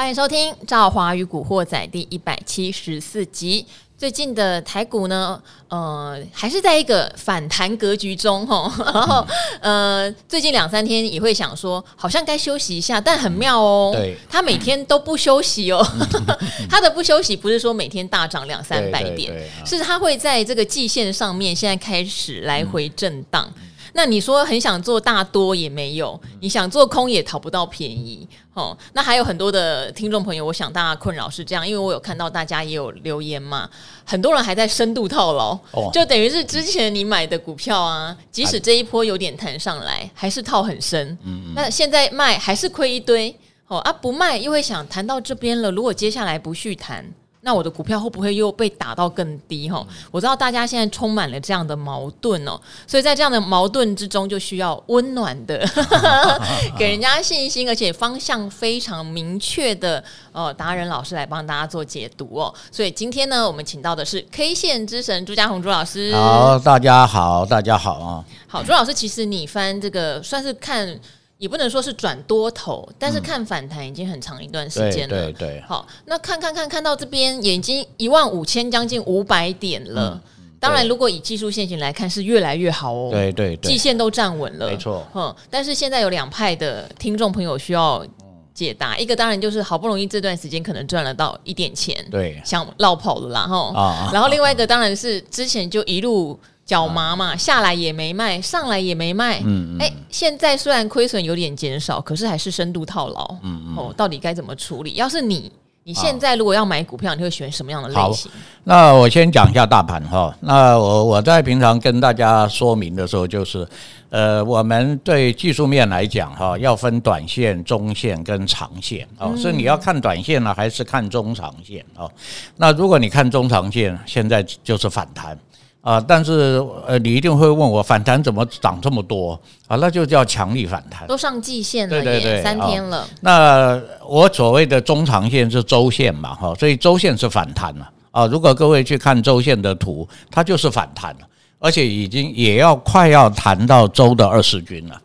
欢迎收听《赵华与古惑仔》第一百七十四集。最近的台股呢，呃，还是在一个反弹格局中哈。然后，呃，最近两三天也会想说，好像该休息一下，但很妙哦。对，他每天都不休息哦。他的不休息不是说每天大涨两三百点，是他会在这个季线上面现在开始来回震荡。那你说很想做大多也没有，你想做空也讨不到便宜。哦，那还有很多的听众朋友，我想大家困扰是这样，因为我有看到大家也有留言嘛，很多人还在深度套牢，哦、就等于是之前你买的股票啊，即使这一波有点弹上来，还是套很深。嗯嗯，那现在卖还是亏一堆。哦啊，不卖又会想谈到这边了，如果接下来不续弹。那我的股票会不会又被打到更低？哈，我知道大家现在充满了这样的矛盾哦，所以在这样的矛盾之中，就需要温暖的，给人家信心，而且方向非常明确的呃达人老师来帮大家做解读哦。所以今天呢，我们请到的是 K 线之神朱家红朱老师。好，大家好，大家好啊。好，朱老师，其实你翻这个算是看。也不能说是转多头，但是看反弹已经很长一段时间了。对对对。好，那看看看看到这边也已经一万五千将近五百点了。当然，如果以技术线型来看，是越来越好哦。对对对。季线都站稳了。没错。嗯，但是现在有两派的听众朋友需要解答，一个当然就是好不容易这段时间可能赚了到一点钱，对，想落跑了啦哈。然后另外一个当然是之前就一路。脚麻嘛，下来也没卖，上来也没卖。嗯哎、嗯欸，现在虽然亏损有点减少，可是还是深度套牢。嗯嗯。哦，到底该怎么处理？要是你，你现在如果要买股票，你会选什么样的类型？那我先讲一下大盘哈。那我我在平常跟大家说明的时候，就是呃，我们对技术面来讲哈，要分短线、中线跟长线哦。是你要看短线呢，还是看中长线哦？那如果你看中长线，现在就是反弹。啊，但是呃，你一定会问我反弹怎么涨这么多啊？那就叫强力反弹，都上季线了，对对对，三天了。那我所谓的中长线是周线嘛，哈，所以周线是反弹了啊。如果各位去看周线的图，它就是反弹了，而且已经也要快要谈到周的二十均了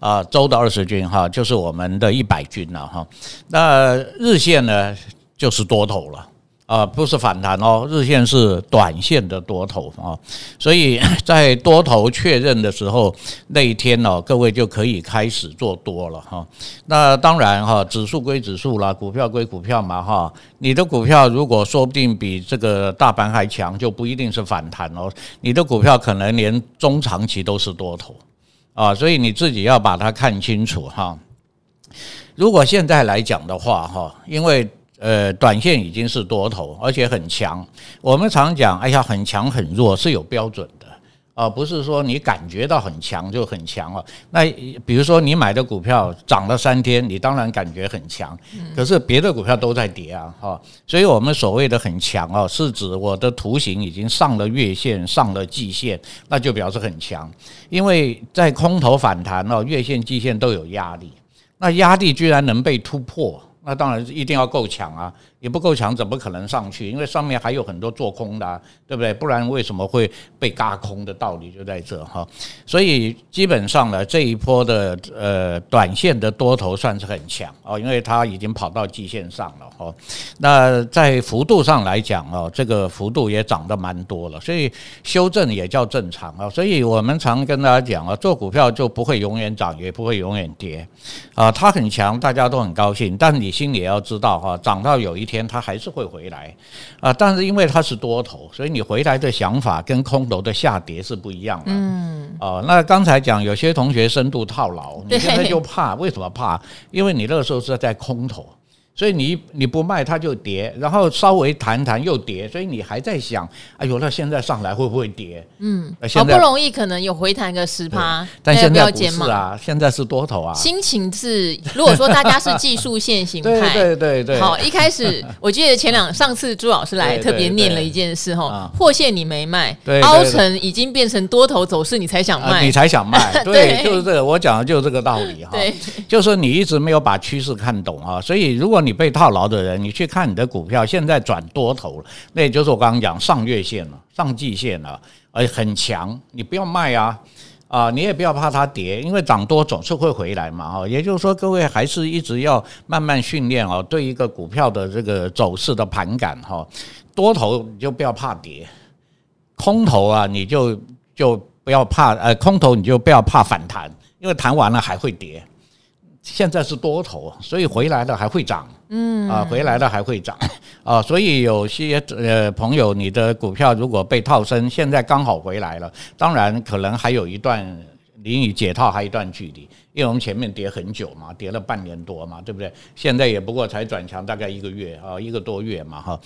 啊，周的二十均哈，就是我们的一百均了哈。那日线呢，就是多头了。啊，不是反弹哦，日线是短线的多头啊，所以 在多头确认的时候，那一天哦，各位就可以开始做多了哈。那当然哈，指数归指数啦，股票归股票嘛哈。你的股票如果说不定比这个大盘还强，就不一定是反弹哦。你的股票可能连中长期都是多头啊，所以你自己要把它看清楚哈。如果现在来讲的话哈，因为呃，短线已经是多头，而且很强。我们常讲，哎呀，很强很弱是有标准的啊，不是说你感觉到很强就很强了。那比如说你买的股票涨了三天，你当然感觉很强，可是别的股票都在跌啊，哈。所以我们所谓的很强哦，是指我的图形已经上了月线，上了季线，那就表示很强。因为在空头反弹哦，月线、季线都有压力，那压力居然能被突破。那当然是一定要够强啊。也不够强，怎么可能上去？因为上面还有很多做空的，对不对？不然为什么会被轧空的道理就在这哈。所以基本上呢，这一波的呃短线的多头算是很强哦，因为它已经跑到季线上了哈。那在幅度上来讲哦，这个幅度也涨得蛮多了，所以修正也叫正常啊。所以我们常跟大家讲啊，做股票就不会永远涨，也不会永远跌啊。它很强，大家都很高兴，但你心里也要知道哈，涨到有一天。天，它还是会回来啊，但是因为它是多头，所以你回来的想法跟空头的下跌是不一样的。嗯，哦，那刚才讲有些同学深度套牢，你现在就怕，为什么怕？因为你那个时候是在空头。所以你你不卖它就跌，然后稍微弹弹又跌，所以你还在想，哎呦，那现在上来会不会跌？嗯，好不容易可能有回弹个十趴，但现在不是啊，现在是多头啊。心情是，如果说大家是技术线型派，对对对，好，一开始我记得前两上次朱老师来特别念了一件事哈，破线你没卖，凹成已经变成多头走势，你才想卖，你才想卖，对，就是这个，我讲的就是这个道理哈，对，就是你一直没有把趋势看懂啊，所以如果你被套牢的人，你去看你的股票，现在转多头了，那也就是我刚刚讲上月线了，上季线了，而且很强，你不要卖啊，啊，你也不要怕它跌，因为涨多总是会回来嘛，哈。也就是说，各位还是一直要慢慢训练哦，对一个股票的这个走势的盘感哈。多头你就不要怕跌，空头啊你就就不要怕，呃，空头你就不要怕反弹，因为弹完了还会跌。现在是多头，所以回来了还会涨，嗯啊，回来了还会涨啊，所以有些呃朋友，你的股票如果被套深，现在刚好回来了，当然可能还有一段离你解套还有一段距离，因为我们前面跌很久嘛，跌了半年多嘛，对不对？现在也不过才转强大概一个月啊，一个多月嘛，哈。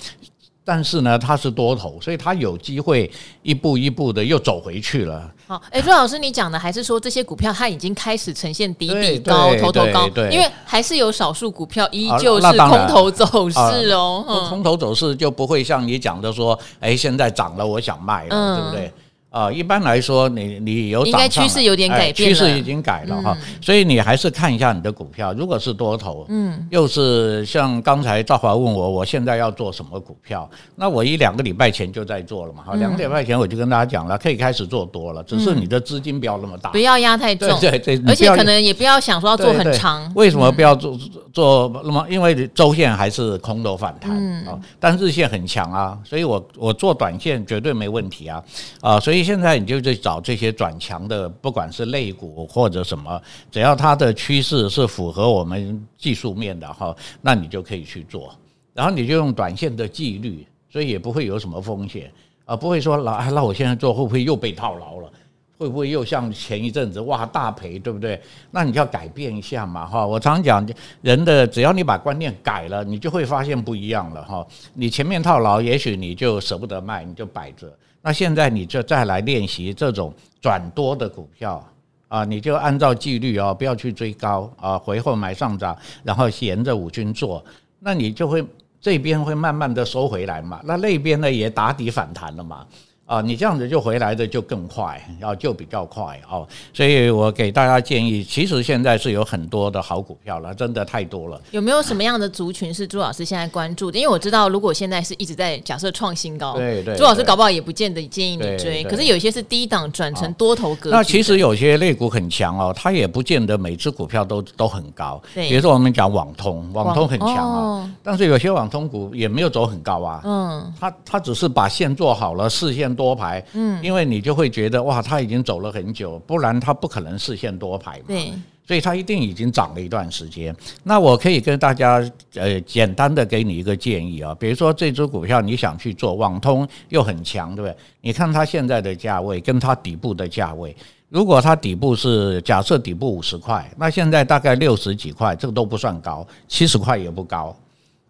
但是呢，它是多头，所以它有机会一步一步的又走回去了。好，哎，朱老师，你讲的还是说这些股票它已经开始呈现底底高、头头高？因为还是有少数股票依旧是空头走势哦。空头走势就不会像你讲的说，哎，现在涨了，我想卖了，对不对？啊，一般来说，你你有涨，应该趋势有点改变，趋势已经改了哈，所以你还是看一下你的股票，如果是多头，嗯，又是像刚才赵华问我，我现在要做什么股票？那我一两个礼拜前就在做了嘛，哈，两个礼拜前我就跟大家讲了，可以开始做多了，只是你的资金不要那么大，不要压太重，对对，而且可能也不要想说要做很长。为什么不要做做那么？因为周线还是空头反弹啊，但日线很强啊，所以我我做短线绝对没问题啊，啊，所以。现在你就去找这些转强的，不管是类股或者什么，只要它的趋势是符合我们技术面的哈，那你就可以去做。然后你就用短线的纪律，所以也不会有什么风险啊，不会说老那我现在做会不会又被套牢了？会不会又像前一阵子哇大赔，对不对？那你就要改变一下嘛哈。我常讲，人的只要你把观念改了，你就会发现不一样了哈。你前面套牢，也许你就舍不得卖，你就摆着。那现在你就再来练习这种转多的股票啊，你就按照纪律哦，不要去追高啊，回后买上涨，然后沿着五均做，那你就会这边会慢慢的收回来嘛，那那边呢也打底反弹了嘛。啊，你这样子就回来的就更快，然后就比较快哦，所以我给大家建议，其实现在是有很多的好股票了，真的太多了。有没有什么样的族群是朱老师现在关注的？因为我知道，如果现在是一直在假设创新高，对对，朱老师搞不好也不见得建议你追。可是有一些是低档转成多头格局。那其实有些类股很强哦，它也不见得每只股票都都很高。比如说我们讲网通，网通很强啊，但是有些网通股也没有走很高啊。嗯，它它只是把线做好了，视线。多排，嗯，因为你就会觉得哇，它已经走了很久，不然它不可能视线多排嘛，对，所以它一定已经涨了一段时间。那我可以跟大家呃简单的给你一个建议啊，比如说这只股票你想去做，网通又很强，对不对？你看它现在的价位跟它底部的价位，如果它底部是假设底部五十块，那现在大概六十几块，这个都不算高，七十块也不高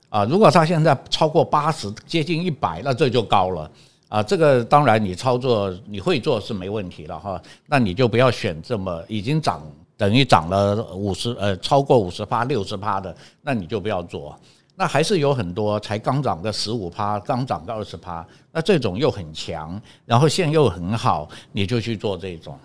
啊。如果它现在超过八十，接近一百，那这就高了。啊，这个当然你操作你会做是没问题了哈，那你就不要选这么已经涨等于涨了五十呃超过五十趴六十趴的，那你就不要做。那还是有很多才刚涨个十五趴，刚涨个二十趴，那这种又很强，然后线又很好，你就去做这种。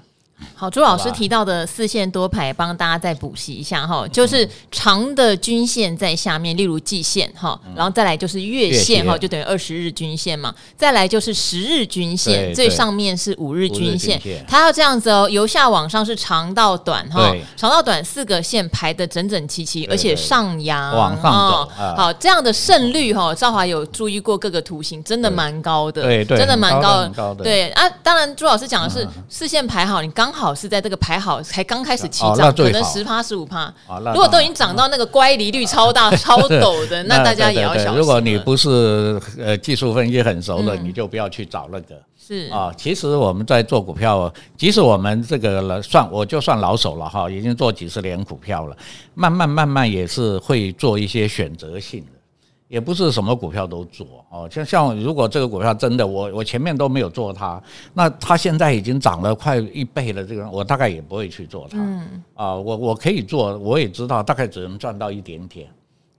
好，朱老师提到的四线多排，帮大家再补习一下哈，就是长的均线在下面，例如季线哈，然后再来就是月线哈，就等于二十日均线嘛，再来就是十日均线，最上面是五日均线，它要这样子哦，由下往上是长到短哈，长到短四个线排的整整齐齐，而且上扬往上走，好，这样的胜率哈，赵华有注意过各个图形，真的蛮高的，对，真的蛮高的，对啊，当然朱老师讲的是四线排好，你刚。刚好是在这个排好才刚开始起涨，可能十趴十五趴。如果都已经涨到那个乖离率超大、超陡的，那 大家也要小心。如果你不是呃技术分析很熟的，你就不要去找那个。是啊，其实我们在做股票，即使我们这个算我就算老手了哈，已经做几十年股票了，慢慢慢慢也是会做一些选择性的。也不是什么股票都做哦，像像如果这个股票真的我我前面都没有做它，那它现在已经涨了快一倍了，这个我大概也不会去做它。嗯啊，我我可以做，我也知道大概只能赚到一点点，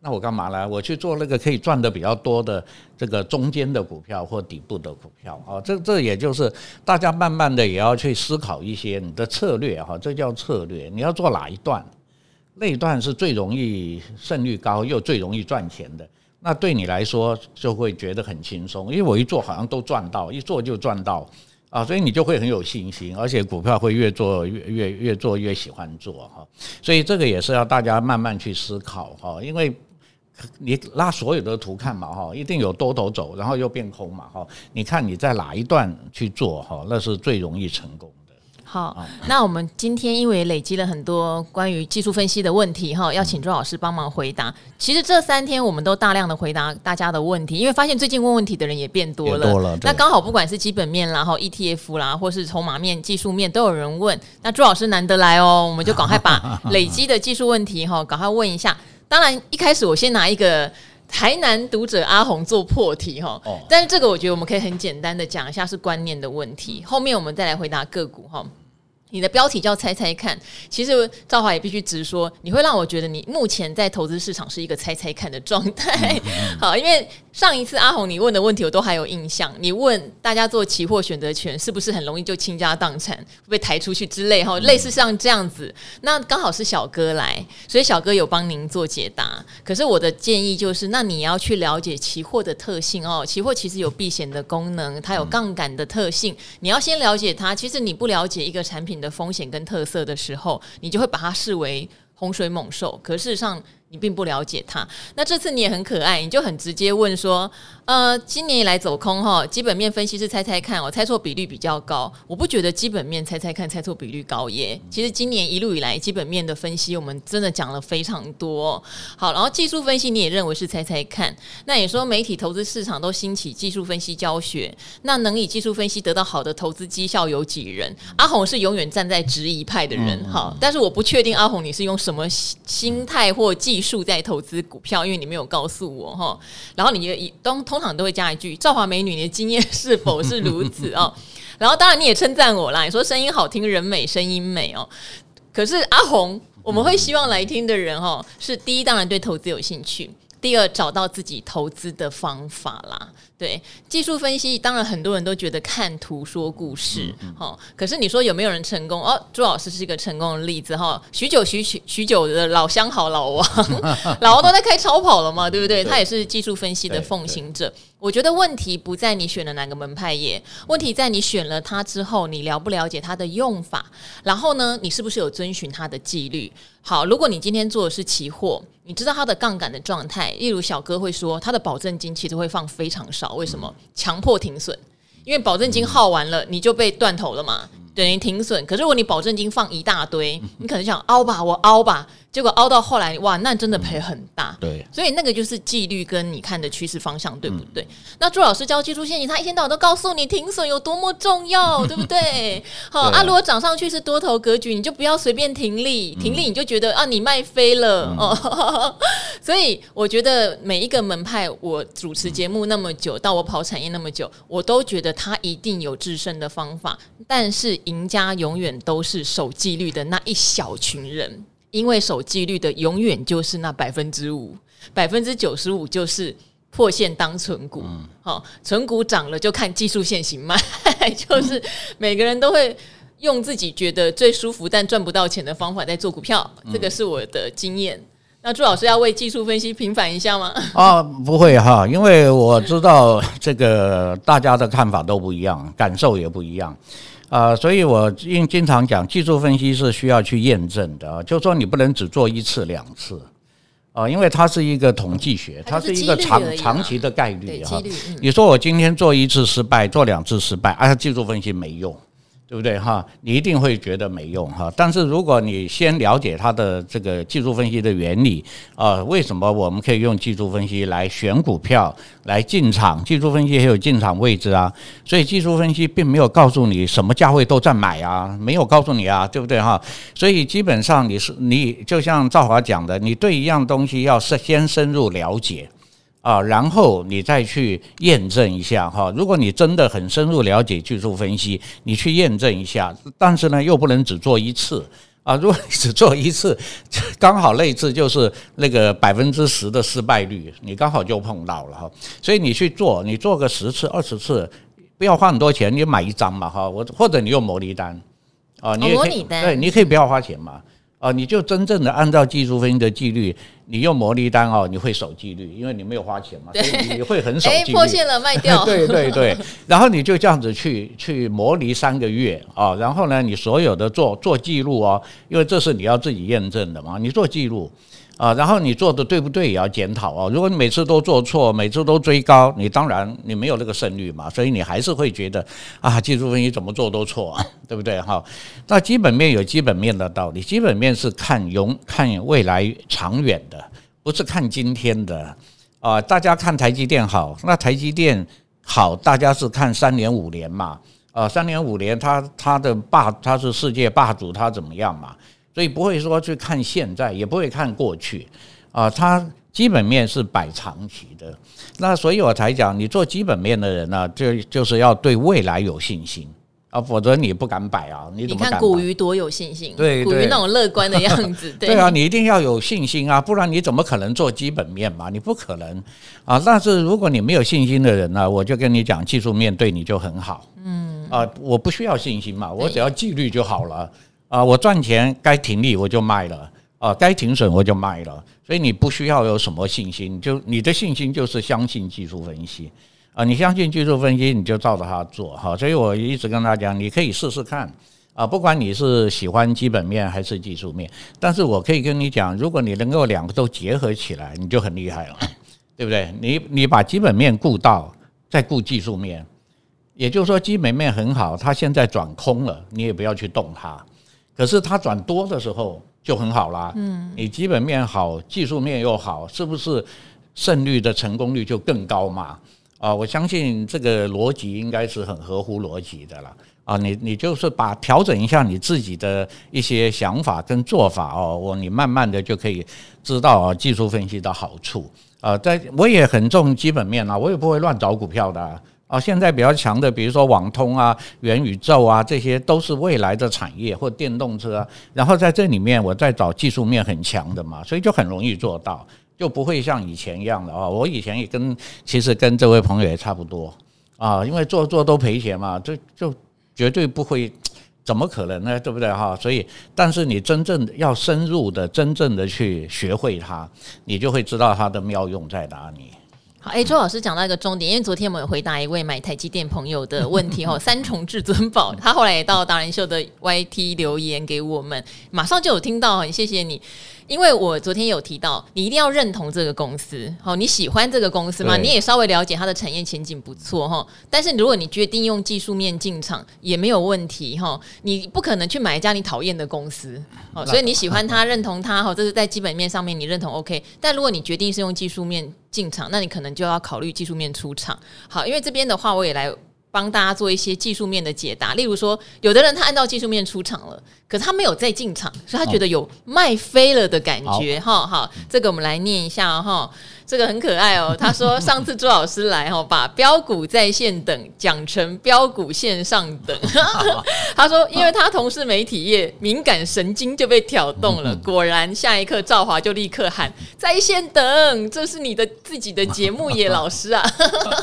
那我干嘛呢？我去做那个可以赚的比较多的这个中间的股票或底部的股票啊，这这也就是大家慢慢的也要去思考一些你的策略哈，这叫策略，你要做哪一段？那一段是最容易胜率高又最容易赚钱的。那对你来说就会觉得很轻松，因为我一做好像都赚到，一做就赚到，啊，所以你就会很有信心，而且股票会越做越越越做越喜欢做哈。所以这个也是要大家慢慢去思考哈，因为你拉所有的图看嘛哈，一定有多头走，然后又变空嘛哈。你看你在哪一段去做哈，那是最容易成功。好，那我们今天因为累积了很多关于技术分析的问题哈，要请周老师帮忙回答。其实这三天我们都大量的回答大家的问题，因为发现最近问问题的人也变多了。多了，那刚好不管是基本面啦，哈 ETF 啦，或是筹码面、技术面都有人问。那周老师难得来哦，我们就赶快把累积的技术问题哈，赶快问一下。当然一开始我先拿一个台南读者阿红做破题哈，但是这个我觉得我们可以很简单的讲一下是观念的问题，后面我们再来回答个股哈。你的标题叫猜猜看，其实赵华也必须直说，你会让我觉得你目前在投资市场是一个猜猜看的状态。好，因为上一次阿红你问的问题我都还有印象，你问大家做期货选择权是不是很容易就倾家荡产，会被抬出去之类哈，类似像这样子。那刚好是小哥来，所以小哥有帮您做解答。可是我的建议就是，那你要去了解期货的特性哦，期货其实有避险的功能，它有杠杆的特性，你要先了解它。其实你不了解一个产品的风险跟特色的时候，你就会把它视为洪水猛兽。可事实上，你并不了解它。那这次你也很可爱，你就很直接问说：“呃，今年以来走空哈，基本面分析师猜猜看，我猜错比率比较高。我不觉得基本面猜猜看猜错比率高耶。其实今年一路以来基本面的分析，我们真的讲了非常多。好，然后技术分析你也认为是猜猜看。那你说媒体投资市场都兴起技术分析教学，那能以技术分析得到好的投资绩效有几人？阿红是永远站在质疑派的人哈，但是我不确定阿红你是用什么心态或技数在投资股票，因为你没有告诉我哈。然后你也通通常都会加一句：“赵华美女，你的经验是否是如此哦？” 然后当然你也称赞我啦，你说声音好听，人美，声音美哦。可是阿红，我们会希望来听的人哦，是第一，当然对投资有兴趣；第二，找到自己投资的方法啦。对技术分析，当然很多人都觉得看图说故事，哈、嗯嗯。可是你说有没有人成功？哦，朱老师是一个成功的例子，哈。许久许许许久的老相好老王，老王都在开超跑了嘛，对不对？对，他也是技术分析的奉行者。我觉得问题不在你选了哪个门派耶，问题在你选了它之后，你了不了解它的用法，然后呢，你是不是有遵循它的纪律？好，如果你今天做的是期货，你知道它的杠杆的状态，例如小哥会说，他的保证金其实会放非常少，为什么？强迫停损，因为保证金耗完了，你就被断头了嘛，等于停损。可是如果你保证金放一大堆，你可能想凹吧，我凹吧。结果凹到后来，哇，那真的赔很大。对，所以那个就是纪律跟你看的趋势方向，对不对？那朱老师教技术陷阱，他一天到晚都告诉你停损有多么重要，对不对？好啊，如果涨上去是多头格局，你就不要随便停利，停利你就觉得啊，你卖飞了哦。所以我觉得每一个门派，我主持节目那么久，到我跑产业那么久，我都觉得他一定有制胜的方法，但是赢家永远都是守纪律的那一小群人。因为守纪律的永远就是那百分之五，百分之九十五就是破线当存股。好、嗯，存股涨了就看技术线行卖，就是每个人都会用自己觉得最舒服但赚不到钱的方法在做股票。这个是我的经验。那朱老师要为技术分析平反一下吗？啊，不会哈，因为我知道这个大家的看法都不一样，感受也不一样。啊、呃，所以我经经常讲，技术分析是需要去验证的，就是说你不能只做一次两次，啊、呃，因为它是一个统计学，它是一个长长期的概率哈。你说我今天做一次失败，做两次失败，啊，技术分析没用。对不对哈？你一定会觉得没用哈。但是如果你先了解它的这个技术分析的原理啊，为什么我们可以用技术分析来选股票来进场？技术分析也有进场位置啊。所以技术分析并没有告诉你什么价位都在买啊，没有告诉你啊，对不对哈？所以基本上你是你就像赵华讲的，你对一样东西要是先深入了解。啊，然后你再去验证一下哈。如果你真的很深入了解技术分析，你去验证一下，但是呢，又不能只做一次啊。如果你只做一次，刚好那次就是那个百分之十的失败率，你刚好就碰到了哈。所以你去做，你做个十次、二十次，不要花很多钱，你买一张嘛哈。我或者你用模拟单啊，你也可以，对，你可以不要花钱嘛。啊，你就真正的按照技术分析的纪律，你用模拟单哦，你会守纪律，因为你没有花钱嘛，所以你会很守纪律。哎，破线了卖掉。对对对，然后你就这样子去去模拟三个月啊，然后呢，你所有的做做记录哦，因为这是你要自己验证的嘛，你做记录。啊，然后你做的对不对也要检讨哦。如果你每次都做错，每次都追高，你当然你没有那个胜率嘛，所以你还是会觉得啊，技术分析怎么做都错，对不对哈？那基本面有基本面的道理，基本面是看永看未来长远的，不是看今天的啊。大家看台积电好，那台积电好，大家是看三年五年嘛，啊，三年五年它它的霸它是世界霸主，它怎么样嘛？所以不会说去看现在，也不会看过去，啊，它基本面是摆长期的。那所以我才讲，你做基本面的人呢，就就是要对未来有信心啊，否则你不敢摆啊。你怎么敢？你看古鱼多有信心，对，古鱼那种乐观的样子。对，对啊，你一定要有信心啊，不然你怎么可能做基本面嘛？你不可能啊。但是如果你没有信心的人呢，我就跟你讲，技术面对你就很好。嗯啊，我不需要信心嘛，我只要纪律就好了。啊，我赚钱该停利我就卖了，啊，该停损我就卖了，所以你不需要有什么信心，就你的信心就是相信技术分析，啊，你相信技术分析你就照着它做哈，所以我一直跟大家讲，你可以试试看，啊，不管你是喜欢基本面还是技术面，但是我可以跟你讲，如果你能够两个都结合起来，你就很厉害了，对不对？你你把基本面顾到，再顾技术面，也就是说基本面很好，它现在转空了，你也不要去动它。可是它转多的时候就很好啦，嗯，你基本面好，技术面又好，是不是胜率的成功率就更高嘛？啊，我相信这个逻辑应该是很合乎逻辑的啦啊。你你就是把调整一下你自己的一些想法跟做法哦，我你慢慢的就可以知道啊技术分析的好处啊。在我也很重基本面啊，我也不会乱找股票的啊。啊，现在比较强的，比如说网通啊、元宇宙啊，这些都是未来的产业或电动车。然后在这里面，我再找技术面很强的嘛，所以就很容易做到，就不会像以前一样的啊。我以前也跟其实跟这位朋友也差不多啊，因为做做都赔钱嘛，就就绝对不会，怎么可能呢？对不对哈？所以，但是你真正要深入的、真正的去学会它，你就会知道它的妙用在哪里。好，哎，周老师讲到一个重点，因为昨天我们有回答一位买台积电朋友的问题哈，三重至尊宝，他后来也到达人秀的 YT 留言给我们，马上就有听到，很谢谢你。因为我昨天有提到，你一定要认同这个公司，好，你喜欢这个公司吗？你也稍微了解它的产业前景不错哈。但是如果你决定用技术面进场，也没有问题哈。你不可能去买一家你讨厌的公司，哦，所以你喜欢它，认同它，哈，这是在基本面上面你认同 OK。但如果你决定是用技术面进场，那你可能就要考虑技术面出场。好，因为这边的话，我也来。帮大家做一些技术面的解答，例如说，有的人他按照技术面出场了，可是他没有再进场，所以他觉得有卖飞了的感觉。哈、哦，好，这个我们来念一下哈。这个很可爱哦，他说上次朱老师来哈，把标股在线等讲成标股线上等。他说，因为他同事媒体业，敏感神经就被挑动了。果然，下一刻赵华就立刻喊在线等，这是你的自己的节目耶，老师啊，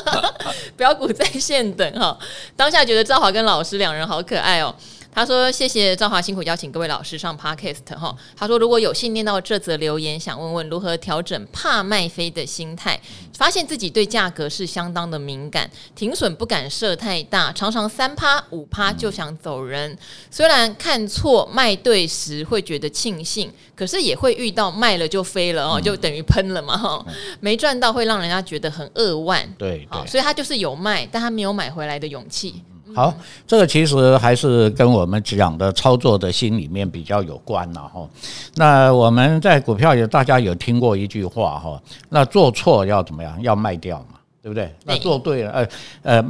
标股在线等哈。当下觉得赵华跟老师两人好可爱哦。他说：“谢谢赵华辛苦邀请各位老师上 Podcast 哈。他说如果有幸念到这则留言，想问问如何调整怕卖飞的心态，发现自己对价格是相当的敏感，停损不敢设太大，常常三趴五趴就想走人。虽然看错卖对时会觉得庆幸，可是也会遇到卖了就飞了哦，就等于喷了嘛哈，没赚到会让人家觉得很扼腕。对，对，所以他就是有卖，但他没有买回来的勇气。”好，这个其实还是跟我们讲的操作的心里面比较有关了哈。那我们在股票有大家有听过一句话哈，那做错要怎么样？要卖掉嘛，对不对？那做对了，呃呃，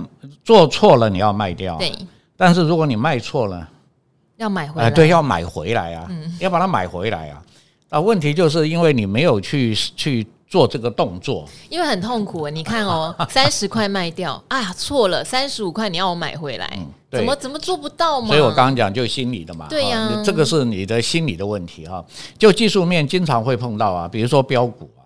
做错了你要卖掉。对。但是如果你卖错了，要买回来。对，要买回来啊，要把它买回来啊。那问题就是因为你没有去去。做这个动作，因为很痛苦。你看哦，三十块卖掉，哎呀，错了，三十五块你要我买回来，嗯、怎么怎么做不到嘛？所以我刚刚讲就心理的嘛，对呀、啊，这个是你的心理的问题哈。就技术面经常会碰到啊，比如说标股啊，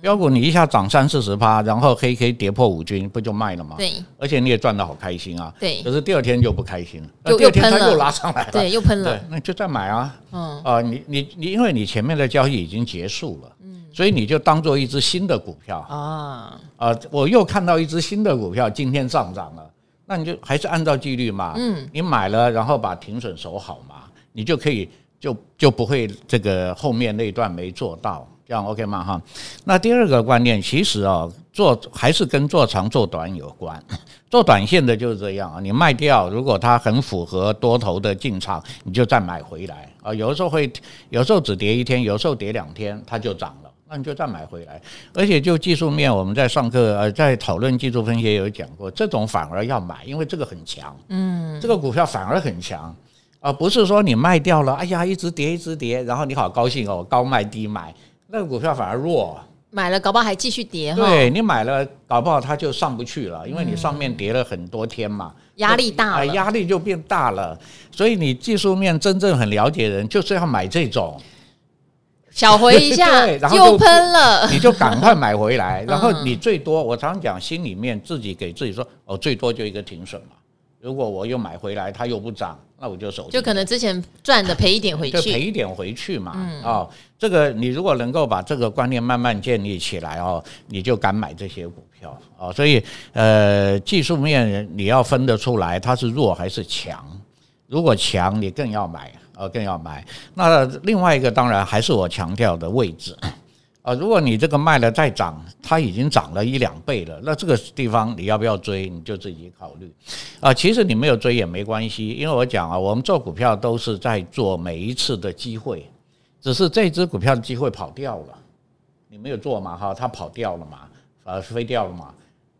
标股你一下涨三四十趴，然后黑 K 跌破五均，不就卖了吗？对，而且你也赚得好开心啊。对，可是第二天就不开心了，就第二天它又拉上来了，对，又喷了。对，那就再买啊。嗯。啊，你你你，因为你前面的交易已经结束了，嗯，所以你就当做一只新的股票。啊。啊，我又看到一只新的股票今天上涨了，那你就还是按照纪律嘛，嗯，你买了然后把停损守好嘛，你就可以就就不会这个后面那一段没做到。这样 OK 吗？哈，那第二个观念其实啊，做还是跟做长做短有关。做短线的就是这样啊，你卖掉，如果它很符合多头的进场，你就再买回来啊。有的时候会，有时候只跌一天，有时候跌两天，它就涨了，那你就再买回来。而且就技术面，我们在上课呃，在讨论技术分析也有讲过，这种反而要买，因为这个很强，嗯，这个股票反而很强啊，不是说你卖掉了，哎呀，一直跌一直跌，然后你好高兴哦，高卖低买。那个股票反而弱，买了搞不好还继续跌。对，你买了搞不好它就上不去了，因为你上面跌了很多天嘛，压力大了，压力就变大了。所以你技术面真正很了解的人，就是要买这种小回一下，然后又喷了，你就赶快买回来。然后你最多，我常讲，心里面自己给自己说，哦，最多就一个停损嘛。如果我又买回来，它又不涨，那我就守。就可能之前赚的赔一点回去，就赔一点回去嘛。嗯、哦，这个你如果能够把这个观念慢慢建立起来哦，你就敢买这些股票哦。所以呃，技术面你要分得出来它是弱还是强。如果强，你更要买，呃，更要买。那另外一个当然还是我强调的位置。啊，如果你这个卖了再涨，它已经涨了一两倍了，那这个地方你要不要追，你就自己考虑。啊，其实你没有追也没关系，因为我讲啊，我们做股票都是在做每一次的机会，只是这只股票的机会跑掉了，你没有做嘛，哈，它跑掉了嘛，呃，飞掉了嘛。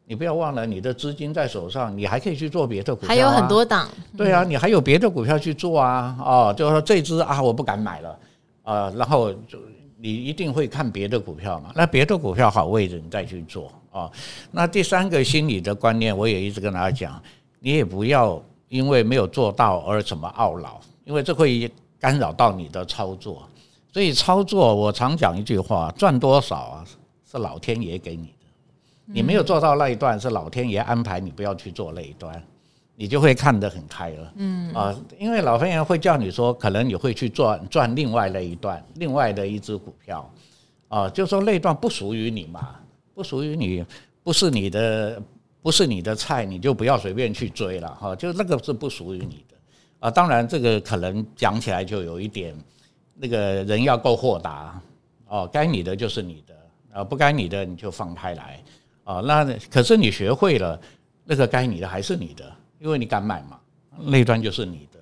你不要忘了，你的资金在手上，你还可以去做别的股票，还有很多档。对啊，你还有别的股票去做啊，哦，就是说这只啊，我不敢买了，啊，然后就。你一定会看别的股票嘛？那别的股票好位置，你再去做啊。那第三个心理的观念，我也一直跟大家讲，你也不要因为没有做到而怎么懊恼，因为这会干扰到你的操作。所以操作，我常讲一句话：赚多少啊，是老天爷给你的。你没有做到那一段，是老天爷安排你不要去做那一段。你就会看得很开了，嗯啊，因为老天爷会叫你说，可能你会去赚赚另外的一段，另外的一只股票，啊，就说那段不属于你嘛，不属于你，不是你的，不是你的菜，你就不要随便去追了哈，就那个是不属于你的啊。当然，这个可能讲起来就有一点，那个人要够豁达哦，该你的就是你的，啊，不该你的你就放开来啊。那可是你学会了，那个该你的还是你的。因为你敢买嘛，那一段就是你的。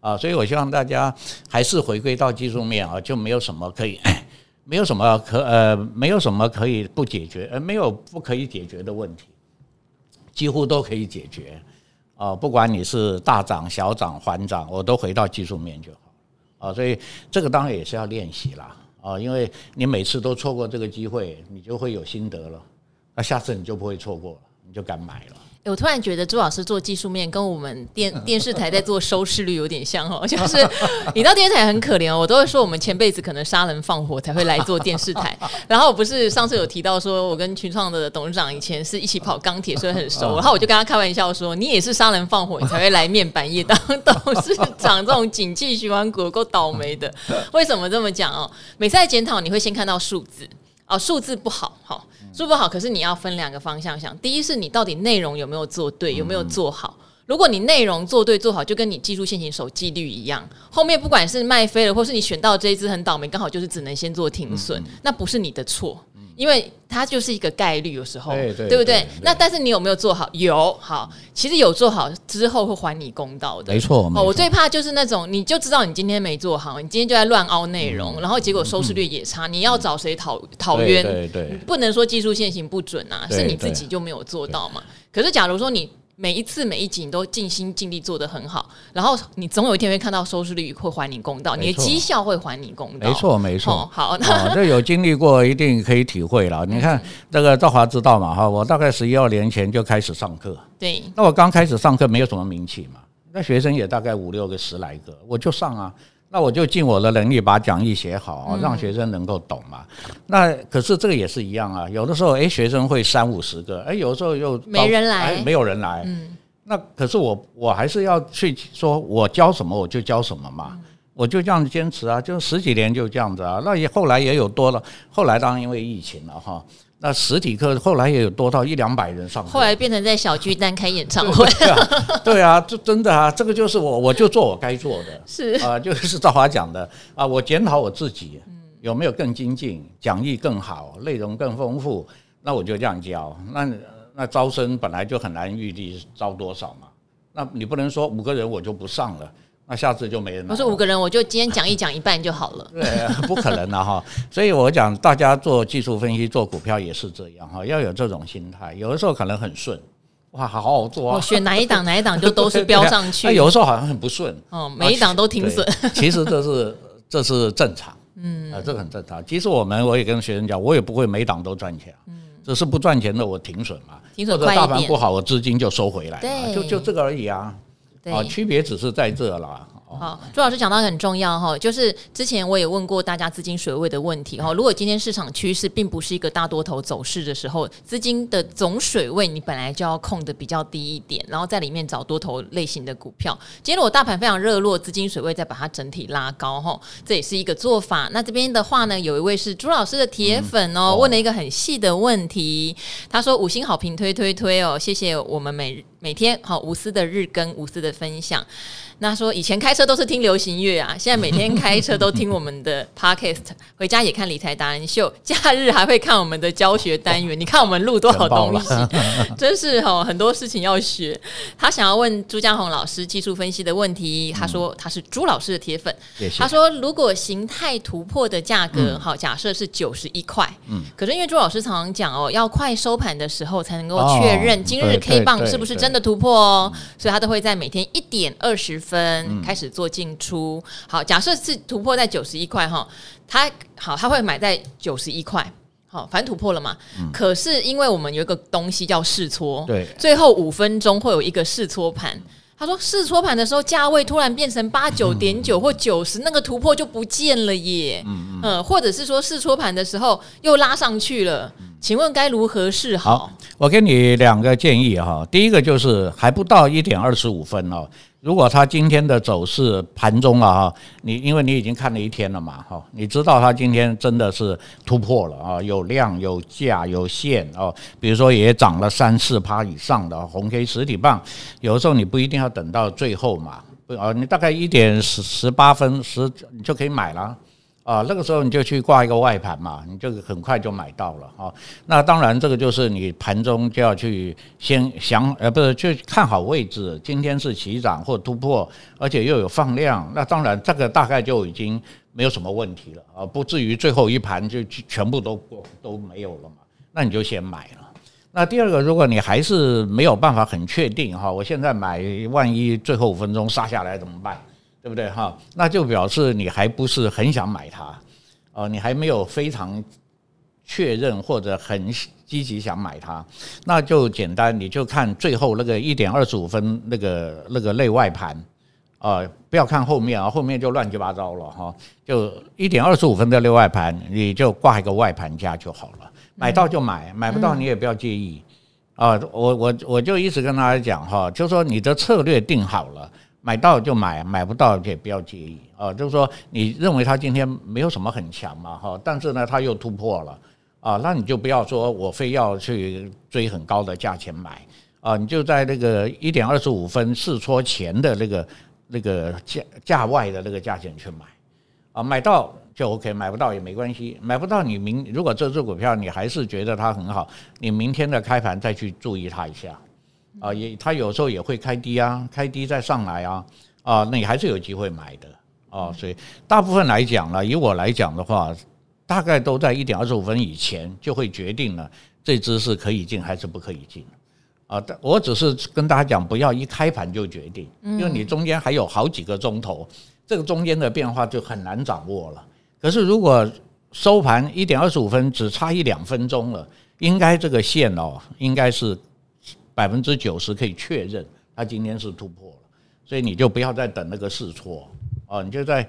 啊，所以我希望大家还是回归到技术面啊，就没有什么可以，没有什么可呃，没有什么可以不解决，呃，没有不可以解决的问题，几乎都可以解决。啊，不管你是大涨小涨缓涨，我都回到技术面就好。啊，所以这个当然也是要练习啦。啊，因为你每次都错过这个机会，你就会有心得了，那下次你就不会错过了，你就敢买了。我突然觉得朱老师做技术面跟我们电 电视台在做收视率有点像哦，就是你到电视台很可怜哦，我都会说我们前辈子可能杀人放火才会来做电视台。然后我不是上次有提到说我跟群创的董事长以前是一起跑钢铁，所以很熟。然后我就跟他开玩笑说，你也是杀人放火，你才会来面板业当 董事长，这种景气循环股够倒霉的。为什么这么讲哦？每次在检讨，你会先看到数字。哦，数字不好，好，数不好。可是你要分两个方向想，第一是你到底内容有没有做对，有没有做好。如果你内容做对做好，就跟你技术线型守纪律一样，后面不管是卖飞了，或是你选到这一只很倒霉，刚好就是只能先做停损，那不是你的错。因为它就是一个概率，有时候对，不对？那但是你有没有做好？有好，其实有做好之后会还你公道的。没错，哦，我最怕就是那种你就知道你今天没做好，你今天就在乱凹内容，嗯，然后结果收视率也差，嗯，你要找谁讨讨冤？对对，对，不能说技术线型不准啊，是你自己就没有做到嘛。可是假如说你。每一次每一集你都尽心尽力做得很好，然后你总有一天会看到收视率会还你公道，你的绩效会还你公道。没错没错，哦、好，那、哦、这有经历过一定可以体会了。你看这个赵华知道嘛？哈，我大概十一二年前就开始上课。对，那我刚开始上课没有什么名气嘛，那学生也大概五六个十来个，我就上啊。那我就尽我的能力把讲义写好，让学生能够懂嘛。那可是这个也是一样啊，有的时候哎，学生会三五十个，哎，有的时候又没人来，没有人来。嗯，那可是我我还是要去说，我教什么我就教什么嘛。我就这样坚持啊，就十几年就这样子啊。那也后来也有多了，后来当然因为疫情了哈。那实体课后来也有多到一两百人上课，后来变成在小巨蛋开演唱会。对啊，对啊，这真的啊，这个就是我，我就做我该做的。是啊，就是赵华讲的啊，我检讨我自己有没有更精进，讲义更好，内容更丰富，那我就这样教。那那招生本来就很难预计招多少嘛，那你不能说五个人我就不上了。那下次就没人了。我说五个人，我就今天讲一讲一半就好了。对，不可能的哈。所以我讲，大家做技术分析、做股票也是这样哈，要有这种心态。有的时候可能很顺，哇，好好做啊。我选哪一档哪一档就都是 飙上去。那有的时候好像很不顺，哦，每一档都停损。其实这是这是正常，嗯，啊，这个很正常。其实我们我也跟学生讲，我也不会每档都赚钱，嗯，只是不赚钱的我停损嘛，停损。或者大盘不好，我资金就收回来，对，就就这个而已啊。啊，区别只是在这啦。好，朱老师讲到很重要哈，就是之前我也问过大家资金水位的问题哈。如果今天市场趋势并不是一个大多头走势的时候，资金的总水位你本来就要控得比较低一点，然后在里面找多头类型的股票。今天如果大盘非常热络，资金水位再把它整体拉高哈，这也是一个做法。那这边的话呢，有一位是朱老师的铁粉哦，问了一个很细的问题，他说五星好评推推推哦，谢谢我们每每天好无私的日更，无私的分享。那说以前开车都是听流行乐啊，现在每天开车都听我们的 podcast，回家也看理财达人秀，假日还会看我们的教学单元。你看我们录多少东西，真是哈很多事情要学。他想要问朱家红老师技术分析的问题，他说他是朱老师的铁粉，他说如果形态突破的价格好，假设是九十一块，嗯，可是因为朱老师常常讲哦，要快收盘的时候才能够确认今日 K 棒是不是真的突破哦，所以他都会在每天一点二十分。开始做进出，好，假设是突破在九十一块哈，他好他会买在九十一块，好，反正突破了嘛。嗯、可是因为我们有一个东西叫试搓，对，最后五分钟会有一个试搓盘。他说试搓盘的时候价位突然变成八九点九或九十，那个突破就不见了耶。嗯嗯，或者是说试搓盘的时候又拉上去了，请问该如何是好？好，我给你两个建议哈。第一个就是还不到一点二十五分哦。如果它今天的走势盘中啊，你因为你已经看了一天了嘛，哈，你知道它今天真的是突破了啊，有量有价有线哦，比如说也涨了三四趴以上的红 K 实体棒，有时候你不一定要等到最后嘛，啊，你大概一点十十八分十你就可以买了。啊，那个时候你就去挂一个外盘嘛，你就很快就买到了啊。那当然，这个就是你盘中就要去先想，呃，不是去看好位置。今天是起涨或突破，而且又有放量，那当然这个大概就已经没有什么问题了啊，不至于最后一盘就全部都过都没有了嘛。那你就先买了。那第二个，如果你还是没有办法很确定哈，我现在买，万一最后五分钟杀下来怎么办？对不对哈？那就表示你还不是很想买它，哦，你还没有非常确认或者很积极想买它，那就简单，你就看最后那个一点二十五分那个那个内外盘，啊，不要看后面啊，后面就乱七八糟了哈。就一点二十五分的内外盘，你就挂一个外盘价就好了，买到就买，买不到你也不要介意啊。我我我就一直跟大家讲哈，就说你的策略定好了。买到就买，买不到也不要介意啊。就是说，你认为它今天没有什么很强嘛，哈，但是呢，它又突破了啊，那你就不要说我非要去追很高的价钱买啊，你就在那个一点二十五分试戳前的那个那个价价外的那个价钱去买啊，买到就 OK，买不到也没关系，买不到你明如果这只股票你还是觉得它很好，你明天的开盘再去注意它一下。啊，也他有时候也会开低啊，开低再上来啊，啊，那你还是有机会买的啊。所以大部分来讲呢，以我来讲的话，大概都在一点二十五分以前就会决定了这只是可以进还是不可以进啊。但我只是跟大家讲，不要一开盘就决定，因为你中间还有好几个钟头，这个中间的变化就很难掌握了。可是如果收盘一点二十五分只差一两分钟了，应该这个线哦，应该是。百分之九十可以确认，它今天是突破了，所以你就不要再等那个试错。啊，你就在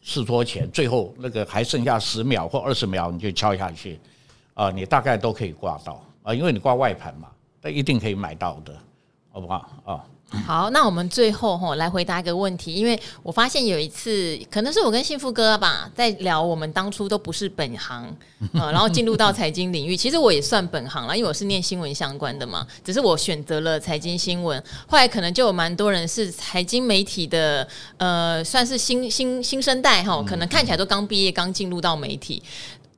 试错前，最后那个还剩下十秒或二十秒，你就敲下去，啊，你大概都可以挂到。啊，因为你挂外盘嘛，那一定可以买到的，好不好？啊？好，那我们最后哈来回答一个问题，因为我发现有一次，可能是我跟幸福哥吧，在聊我们当初都不是本行啊，然后进入到财经领域，其实我也算本行了，因为我是念新闻相关的嘛，只是我选择了财经新闻，后来可能就有蛮多人是财经媒体的，呃，算是新新新生代哈，可能看起来都刚毕业，刚进入到媒体。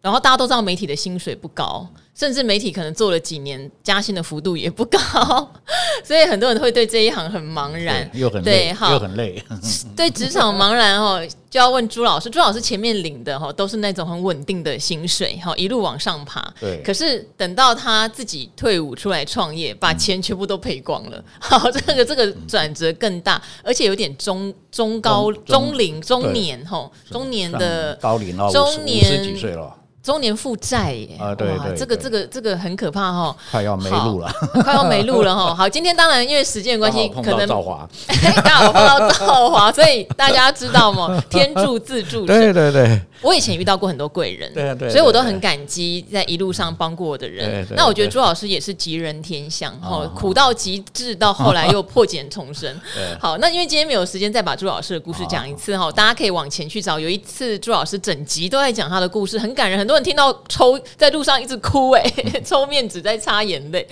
然后大家都知道媒体的薪水不高，甚至媒体可能做了几年，加薪的幅度也不高，所以很多人会对这一行很茫然，又很累，又很累。对职场茫然哦，就要问朱老师。朱老师前面领的哈都是那种很稳定的薪水哈，一路往上爬。对。可是等到他自己退伍出来创业，把钱全部都赔光了。好，这个这个转折更大，而且有点中中高中龄中年哈，中年的高龄哦，中年十几岁了。中年负债耶啊，对对，这个这个这个很可怕哈，快要没路了，快要没路了哈。好，今天当然因为时间关系，可能赵华 刚好碰到赵华，所以大家知道吗？天助自助者，对对对。我以前遇到过很多贵人，对对，所以我都很感激在一路上帮过我的人。那我觉得朱老师也是吉人天相哈，苦到极致，到后来又破茧重生。好，那因为今天没有时间再把朱老师的故事讲一次哈，大家可以往前去找。有一次朱老师整集都在讲他的故事，很感人，很多人听到抽在路上一直哭哎，抽面纸在擦眼泪。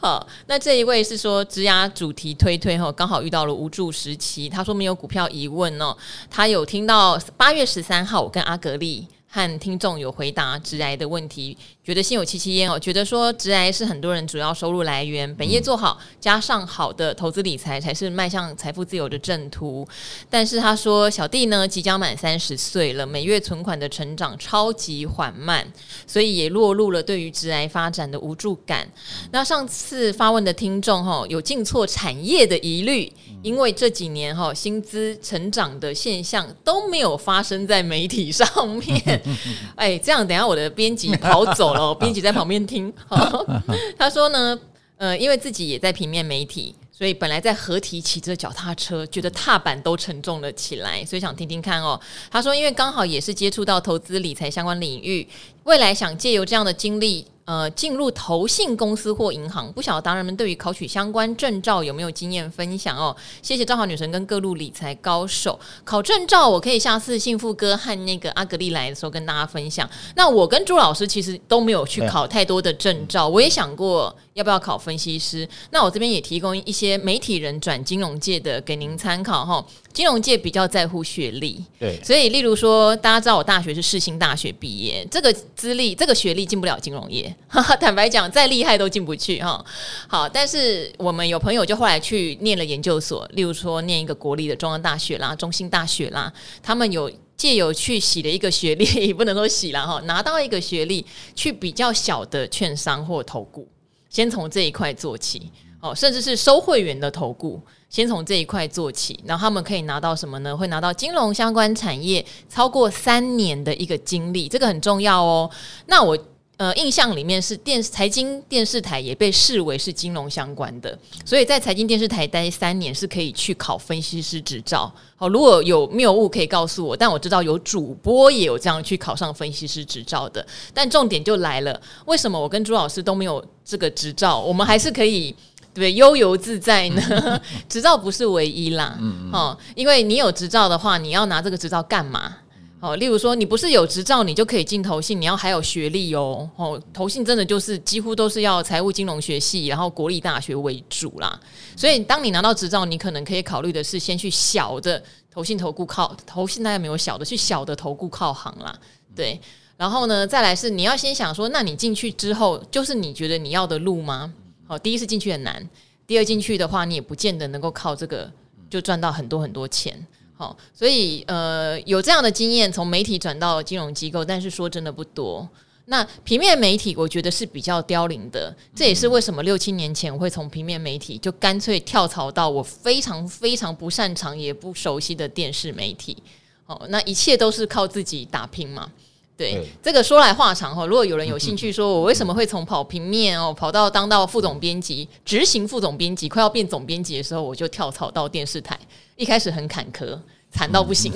好，那这一位是说职涯主题推推哈，刚好遇到了无助时期，他说没有股票疑问哦，他有听到八月十三号我跟阿格。力和听众有回答直癌的问题。觉得心有戚戚焉哦，觉得说直癌是很多人主要收入来源，本业做好加上好的投资理财才是迈向财富自由的正途。但是他说小弟呢即将满三十岁了，每月存款的成长超级缓慢，所以也落入了对于直癌发展的无助感。那上次发问的听众哈有进错产业的疑虑，因为这几年哈薪资成长的现象都没有发生在媒体上面。哎，这样等下我的编辑跑走。哦，编辑在旁边听。他说呢，呃，因为自己也在平面媒体，所以本来在合体骑着脚踏车，觉得踏板都沉重了起来，所以想听听看哦。他说，因为刚好也是接触到投资理财相关领域，未来想借由这样的经历。呃，进入投信公司或银行，不晓得达人们对于考取相关证照有没有经验分享哦？谢谢赵好女神跟各路理财高手。考证照，我可以下次幸福哥和那个阿格丽来的时候跟大家分享。那我跟朱老师其实都没有去考太多的证照，我也想过要不要考分析师。那我这边也提供一些媒体人转金融界的给您参考哈。金融界比较在乎学历，对，所以例如说，大家知道我大学是世新大学毕业，这个资历、这个学历进不了金融业。哈 哈坦白讲，再厉害都进不去哈。好，但是我们有朋友就后来去念了研究所，例如说念一个国立的中央大学啦、中兴大学啦，他们有借由去洗了一个学历，也 不能说洗了哈，拿到一个学历去比较小的券商或投顾，先从这一块做起哦，甚至是收会员的投顾。先从这一块做起，然后他们可以拿到什么呢？会拿到金融相关产业超过三年的一个经历，这个很重要哦。那我呃印象里面是电财经电视台也被视为是金融相关的，所以在财经电视台待三年是可以去考分析师执照。好，如果有谬误可以告诉我，但我知道有主播也有这样去考上分析师执照的。但重点就来了，为什么我跟朱老师都没有这个执照？我们还是可以。对，悠游自在呢。执照不是唯一啦，哦，因为你有执照的话，你要拿这个执照干嘛？哦，例如说，你不是有执照，你就可以进投信，你要还有学历哦。哦，投信真的就是几乎都是要财务金融学系，然后国立大学为主啦。所以，当你拿到执照，你可能可以考虑的是先去小的投信投顾靠投信，那也没有小的，去小的投顾靠行啦。对，然后呢，再来是你要先想说，那你进去之后，就是你觉得你要的路吗？哦，第一次进去很难，第二进去的话，你也不见得能够靠这个就赚到很多很多钱。好，所以呃，有这样的经验，从媒体转到金融机构，但是说真的不多。那平面媒体，我觉得是比较凋零的，这也是为什么六七年前我会从平面媒体就干脆跳槽到我非常非常不擅长也不熟悉的电视媒体。哦，那一切都是靠自己打拼嘛。对，对这个说来话长哈。如果有人有兴趣，说我为什么会从跑平面哦，跑到当到副总编辑、执行副总编辑，快要变总编辑的时候，我就跳槽到电视台。一开始很坎坷，惨到不行。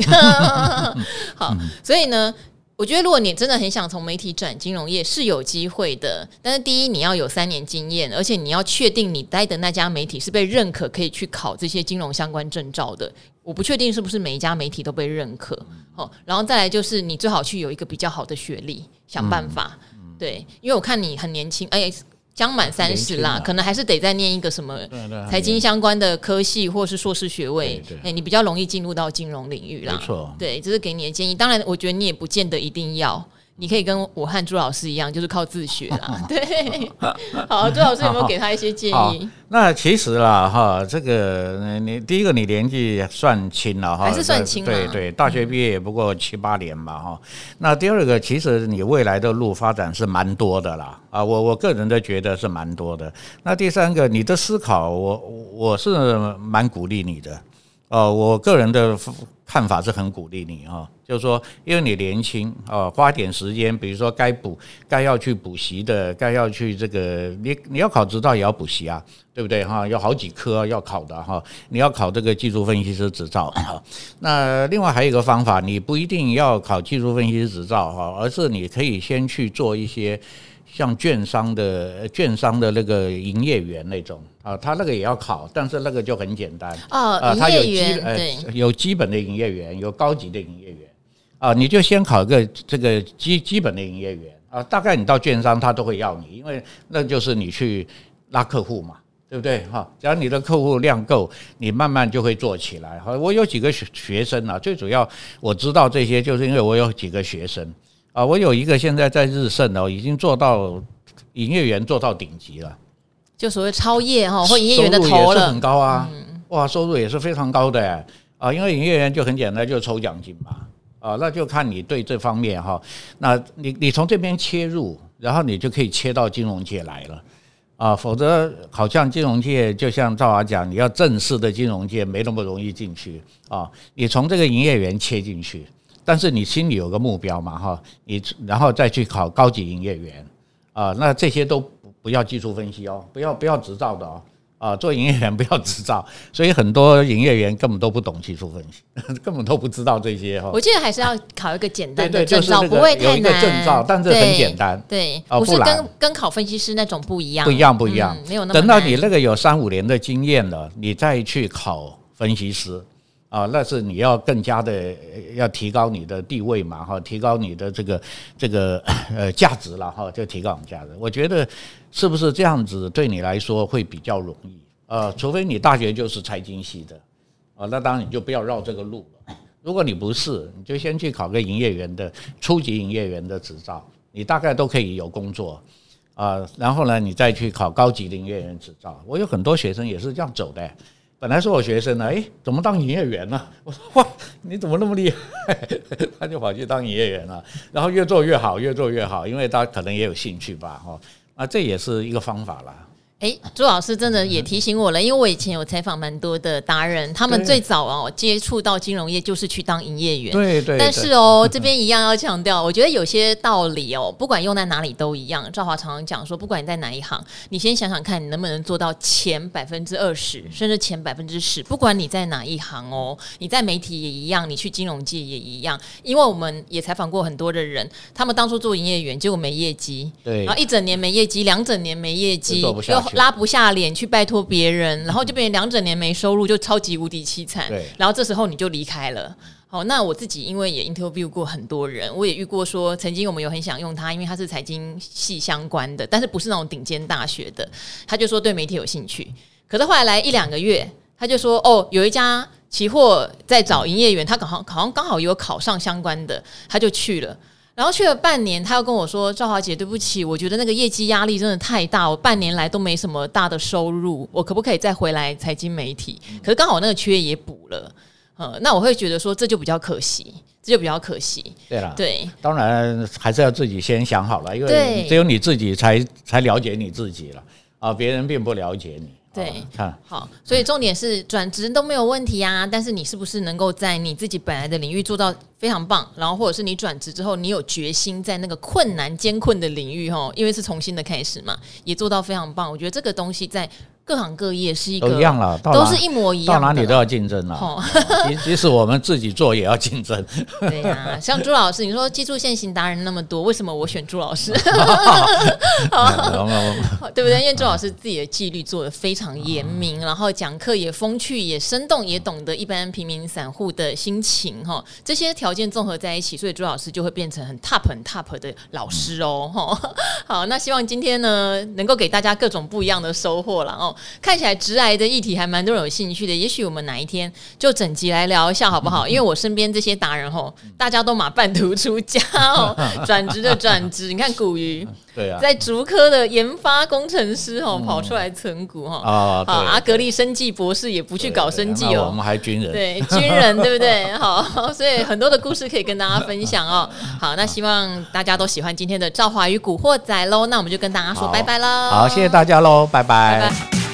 好，所以呢。我觉得，如果你真的很想从媒体转金融业，是有机会的。但是，第一，你要有三年经验，而且你要确定你待的那家媒体是被认可，可以去考这些金融相关证照的。我不确定是不是每一家媒体都被认可。哦，然后再来就是，你最好去有一个比较好的学历，想办法。对，因为我看你很年轻，哎。将满三十啦，可能还是得再念一个什么财经相关的科系，或是硕士学位，哎，你比较容易进入到金融领域啦。没错，对，这是给你的建议。当然，我觉得你也不见得一定要。你可以跟我和朱老师一样，就是靠自学啦。对，好，朱老师有没有给他一些建议？那其实啦，哈，这个你第一个你年纪算轻了哈，还是算轻？对对，大学毕业也不过七八年吧哈。那第二个，其实你未来的路发展是蛮多的啦啊，我我个人都觉得是蛮多的。那第三个，你的思考，我我是蛮鼓励你的。呃，我个人的看法是很鼓励你哈，就是说，因为你年轻啊，花点时间，比如说该补、该要去补习的，该要去这个，你你要考执照也要补习啊，对不对哈？有好几科要考的哈，你要考这个技术分析师执照哈。那另外还有一个方法，你不一定要考技术分析师执照哈，而是你可以先去做一些。像券商的券商的那个营业员那种啊，他那个也要考，但是那个就很简单哦。啊，他有基呃有基本的营业员，有高级的营业员啊，你就先考一个这个基基本的营业员啊，大概你到券商他都会要你，因为那就是你去拉客户嘛，对不对哈？只要你的客户量够，你慢慢就会做起来。哈，我有几个学学生啊，最主要我知道这些，就是因为我有几个学生。啊，我有一个现在在日盛哦，已经做到营业员做到顶级了，就所谓超业哈，或营业员的头了，收入也是很高啊，哇，收入也是非常高的。啊，因为营业员就很简单，就抽奖金嘛，啊，那就看你对这方面哈，那你你从这边切入，然后你就可以切到金融界来了。啊，否则好像金融界就像赵华讲，你要正式的金融界没那么容易进去。啊，你从这个营业员切进去。但是你心里有个目标嘛，哈，你然后再去考高级营业员啊，那这些都不不要技术分析哦，不要不要执照的哦，啊，做营业员 不要执照，所以很多营业员根本都不懂技术分析，根本都不知道这些哈。我记得还是要考一个简单的证照，不会太难。证照，但是很简单，对，不是跟跟考分析师那种不一样，不一样不一样，没有那么。等到你那个有三五年的经验了，你再去考分析师。啊，那是你要更加的要提高你的地位嘛，哈，提高你的这个这个呃价值了哈，就提高你价值。我觉得是不是这样子对你来说会比较容易？呃，除非你大学就是财经系的，啊，那当然你就不要绕这个路了。如果你不是，你就先去考个营业员的初级营业员的执照，你大概都可以有工作啊。然后呢，你再去考高级的营业员执照。我有很多学生也是这样走的。本来是我学生呢，哎，怎么当营业员呢？我 说哇，你怎么那么厉害？他就跑去当营业员了，然后越做越好，越做越好，因为他可能也有兴趣吧，哈，那这也是一个方法啦。哎，朱老师真的也提醒我了，因为我以前有采访蛮多的达人，他们最早哦接触到金融业就是去当营业员。对对。但是哦，这边一样要强调，我觉得有些道理哦，不管用在哪里都一样。赵华常常讲说，不管你在哪一行，你先想想看你能不能做到前百分之二十，甚至前百分之十。不管你在哪一行哦，你在媒体也一样，你去金融界也一样。因为我们也采访过很多的人，他们当初做营业员，结果没业绩，对，然后一整年没业绩，两整年没业绩，拉不下脸去拜托别人，然后就变成两整年没收入，就超级无敌凄惨。对，然后这时候你就离开了。好，那我自己因为也 interview 过很多人，我也遇过说，曾经我们有很想用他，因为他是财经系相关的，但是不是那种顶尖大学的，他就说对媒体有兴趣。可是后来来一两个月，他就说哦，有一家期货在找营业员，他刚好像好像刚好有考上相关的，他就去了。然后去了半年，他又跟我说：“赵华姐，对不起，我觉得那个业绩压力真的太大，我半年来都没什么大的收入，我可不可以再回来财经媒体？可是刚好那个缺也补了，呃，那我会觉得说这就比较可惜，这就比较可惜。对了，对，当然还是要自己先想好了，因为只有你自己才才了解你自己了啊，别人并不了解你。”对，好，所以重点是转职都没有问题啊，但是你是不是能够在你自己本来的领域做到非常棒，然后或者是你转职之后，你有决心在那个困难艰困的领域，哈，因为是重新的开始嘛，也做到非常棒。我觉得这个东西在各行各业是一个都一样了，都是一模一样，到哪里都要竞争了。即即使我们自己做也要竞争。对呀、啊，像朱老师，你说技术线型达人那么多，为什么我选朱老师？对不对？因为朱老师自己的纪律做的非常严明，然后讲课也风趣也生动，也懂得一般平民散户的心情哈。这些条件综合在一起，所以朱老师就会变成很 top 很 top 的老师哦。好，那希望今天呢，能够给大家各种不一样的收获了哦。看起来直癌的议题还蛮多人有兴趣的，也许我们哪一天就整集来聊一下好不好？因为我身边这些达人吼，大家都马半途出家哦，转职的转职，你看古鱼。对啊，在竹科的研发工程师哦，跑出来存股哈啊，好阿格力生技博士也不去搞生技哦，我们还军人，对军人对不对？好，所以很多的故事可以跟大家分享哦。好，那希望大家都喜欢今天的赵华与古惑仔喽，那我们就跟大家说拜拜喽。好，谢谢大家喽，拜拜。